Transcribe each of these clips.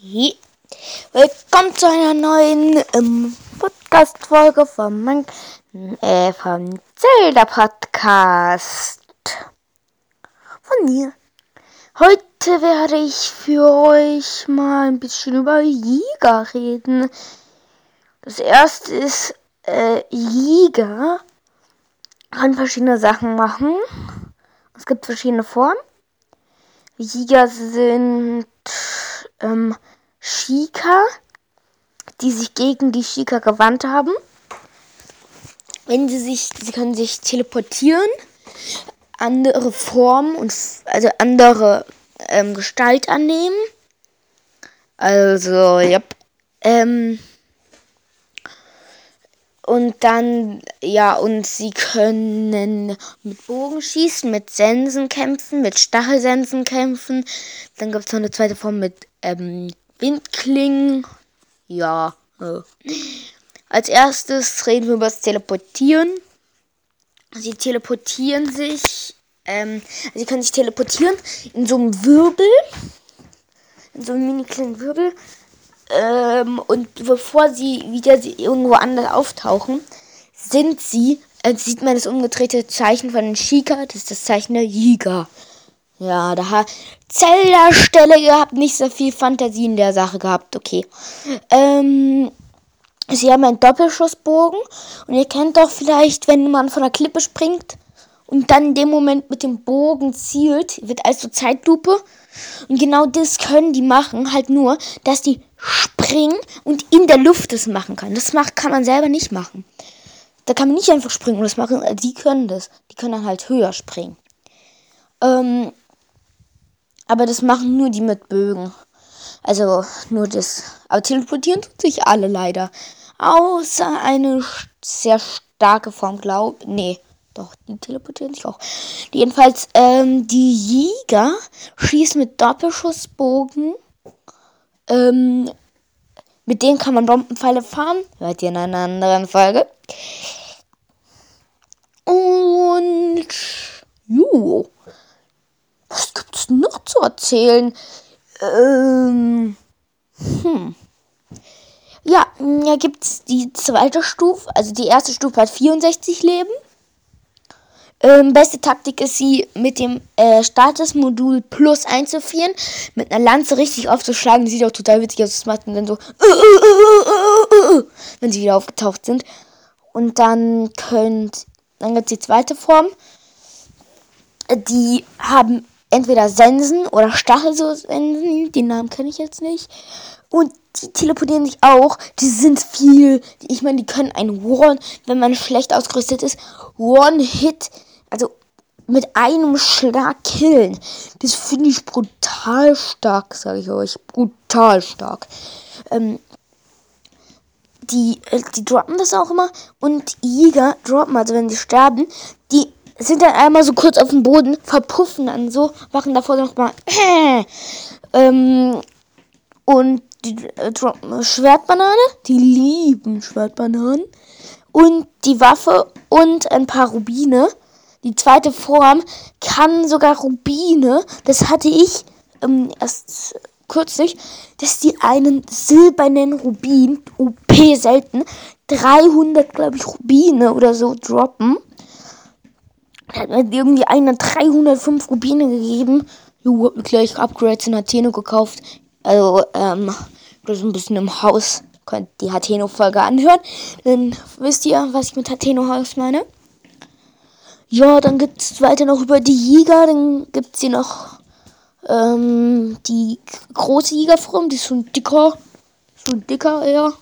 Hey. Willkommen zu einer neuen ähm, Podcast-Folge von, mein, äh, vom Zelda Podcast. Von mir. Heute werde ich für euch mal ein bisschen über Jäger reden. Das erste ist, äh, Jäger kann verschiedene Sachen machen. Es gibt verschiedene Formen. Jäger sind ähm, Shika, die sich gegen die Shika gewandt haben. Wenn sie sich, sie können sich teleportieren, andere Formen und also andere ähm, Gestalt annehmen. Also, ja. Ähm, und dann, ja, und sie können mit Bogen schießen, mit Sensen kämpfen, mit Stachelsensen kämpfen. Dann gibt es noch eine zweite Form mit ähm, Windklingen. Ja. Äh. Als erstes reden wir über das Teleportieren. Sie teleportieren sich. Ähm, sie können sich teleportieren in so einem Wirbel. In so einem mini kleinen Wirbel. Ähm, und bevor sie wieder irgendwo anders auftauchen, sind sie, äh, sieht man das umgedrehte Zeichen von den Shika, das ist das Zeichen der Jäger. Ja, da hat Zelda-Stelle gehabt, nicht so viel Fantasie in der Sache gehabt, okay. Ähm, sie haben einen Doppelschussbogen und ihr kennt doch vielleicht, wenn man von der Klippe springt und dann in dem Moment mit dem Bogen zielt, wird also Zeitlupe. Und genau das können die machen, halt nur, dass die springen und in der Luft das machen können. Das macht, kann man selber nicht machen. Da kann man nicht einfach springen und das machen. Die können das. Die können dann halt höher springen. Ähm, aber das machen nur die mit Bögen. Also nur das. Aber teleportieren tut sich alle leider. Außer eine sehr starke Form, glaub. Nee, doch, die teleportieren sich auch. Jedenfalls, ähm, die Jäger schießen mit Doppelschussbogen. Ähm, mit denen kann man Bombenpfeile fahren. Hört ihr in einer anderen Folge. Und. Jo was gibt's noch zu erzählen? Ähm, hm. Ja, ja gibt's die zweite Stufe. Also die erste Stufe hat 64 Leben. Ähm, beste Taktik ist sie mit dem äh, Statusmodul plus einzuführen, mit einer Lanze richtig aufzuschlagen. Sieht auch total witzig aus. Das macht dann so, wenn sie wieder aufgetaucht sind. Und dann könnt, dann gibt's die zweite Form. Die haben entweder Sensen oder Stachelsensen, den Namen kenne ich jetzt nicht. Und die teleportieren sich auch. Die sind viel. Ich meine, die können einen One, wenn man schlecht ausgerüstet ist, One-Hit, also mit einem Schlag killen. Das finde ich brutal stark, sage ich euch. Brutal stark. Ähm, die, äh, die droppen das auch immer. Und Jäger droppen, also wenn sie sterben, die sind dann einmal so kurz auf dem Boden, verpuffen dann so, machen davor nochmal äh, ähm, und die äh, Schwertbanane, die lieben Schwertbananen und die Waffe und ein paar Rubine. Die zweite Form kann sogar Rubine, das hatte ich ähm, erst kürzlich, dass die einen silbernen Rubin, OP selten, 300, glaube ich, Rubine oder so droppen. Hat mir irgendwie einer 305 Rubine gegeben. Jo, hab mir gleich Upgrades in Atheno gekauft. Also, ähm, das ist ein bisschen im Haus. Könnt die Hateno-Folge anhören. Dann wisst ihr, was ich mit Hateno-Haus meine. Ja, dann gibt es weiter noch über die Jäger. Dann gibt es hier noch ähm, die große Jägerform. Die ist schon dicker. Schon dicker eher.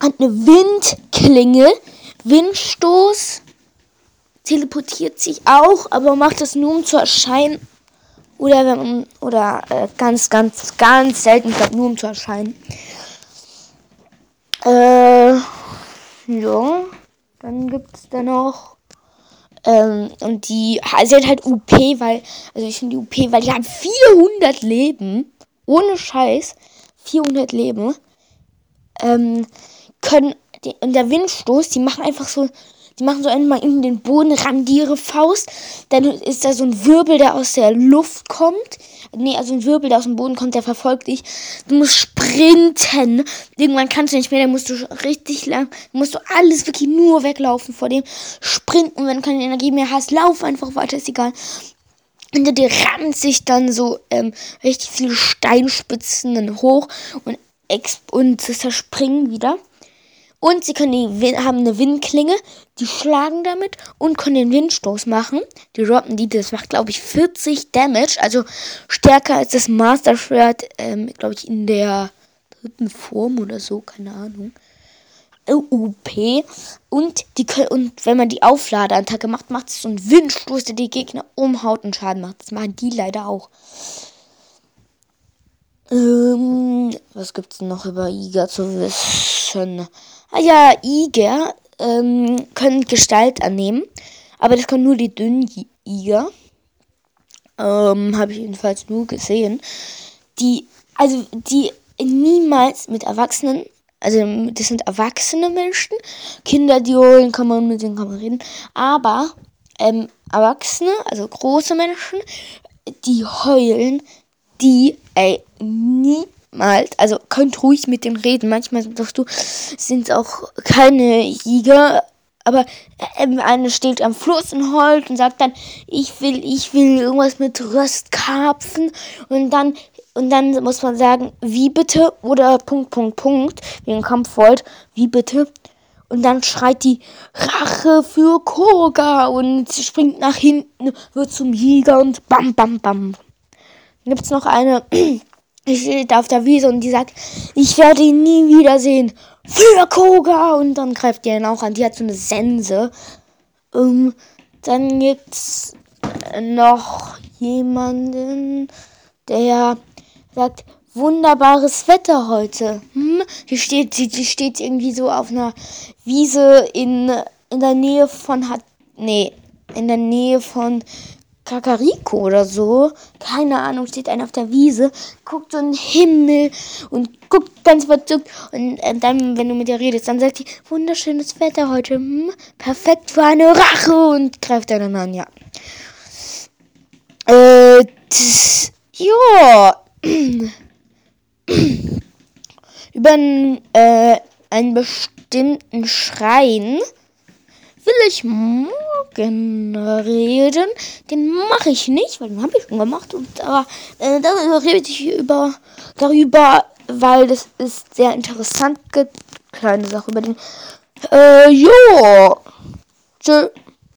Hat eine Windklinge. Windstoß teleportiert sich auch, aber macht das nur um zu erscheinen. Oder wenn man, oder äh, ganz, ganz, ganz selten, ich glaube nur um zu erscheinen. Äh, ja, dann gibt es da noch. Ähm, und die sind halt UP, weil, also ich finde die UP, weil die haben 400 Leben. Ohne Scheiß. 400 Leben. Ähm, können, die, und der Windstoß, die machen einfach so Die machen so einmal in den Boden, rammen die ihre Faust. Dann ist da so ein Wirbel, der aus der Luft kommt. Nee, also ein Wirbel, der aus dem Boden kommt, der verfolgt dich. Du musst sprinten. Irgendwann kannst du nicht mehr, dann musst du richtig lang, musst du alles wirklich nur weglaufen vor dem. Sprinten, wenn du keine Energie mehr hast, lauf einfach weiter, ist egal. Hinter dir rammt sich dann so ähm, richtig viele Steinspitzen hoch und, und zerspringen wieder. Und sie können die, haben eine Windklinge, die schlagen damit und können den Windstoß machen. Die droppen die, das macht, glaube ich, 40 Damage. Also stärker als das Master Schwert, ähm, glaube ich, in der dritten Form oder so, keine Ahnung. UP. Und, die können, und wenn man die Aufladeattacke macht, macht es so einen Windstoß, der die Gegner umhaut und Schaden macht. Das machen die leider auch. Ähm, was gibt's noch über Iga zu wissen? Ah ja, Iger ähm, können Gestalt annehmen, aber das können nur die dünnen Iger. Ähm, Habe ich jedenfalls nur gesehen. Die, also die niemals mit Erwachsenen, also das sind erwachsene Menschen, Kinder, die holen, kann man mit denen kann man reden, aber ähm, Erwachsene, also große Menschen, die heulen, die, ey, nie malt. Also könnt ruhig mit dem reden. Manchmal sagst du, sind auch keine Jäger. Aber ähm, eine steht am Fluss und heult und sagt dann, ich will, ich will irgendwas mit Röstkarpfen. Und dann, und dann muss man sagen, wie bitte? Oder Punkt, Punkt, Punkt, wegen Kampfvolt, wie bitte? Und dann schreit die Rache für Koga und springt nach hinten, wird zum Jäger und bam, bam, bam. Dann gibt's noch eine da auf der Wiese und die sagt, ich werde ihn nie wiedersehen. Für Koga! Und dann greift die ihn auch an. Die hat so eine Sense. Ähm, dann gibt's noch jemanden, der sagt, wunderbares Wetter heute. Hm? Die steht, die, die steht irgendwie so auf einer Wiese in, in der Nähe von. Nee, in der Nähe von Kakariko oder so. Keine Ahnung, steht einer auf der Wiese, guckt so in den Himmel und guckt ganz verzückt. Und äh, dann, wenn du mit ihr redest, dann sagt sie, wunderschönes Wetter heute, hm, perfekt für eine Rache und greift dann an, ja. Äh, das, ja. Über äh, einen bestimmten Schrein will ich morgen reden. Den mache ich nicht, weil den habe ich schon gemacht. Und aber äh, darüber rede ich über darüber, weil das ist sehr interessant. Kleine Sache über den. Äh, jo. Tschö.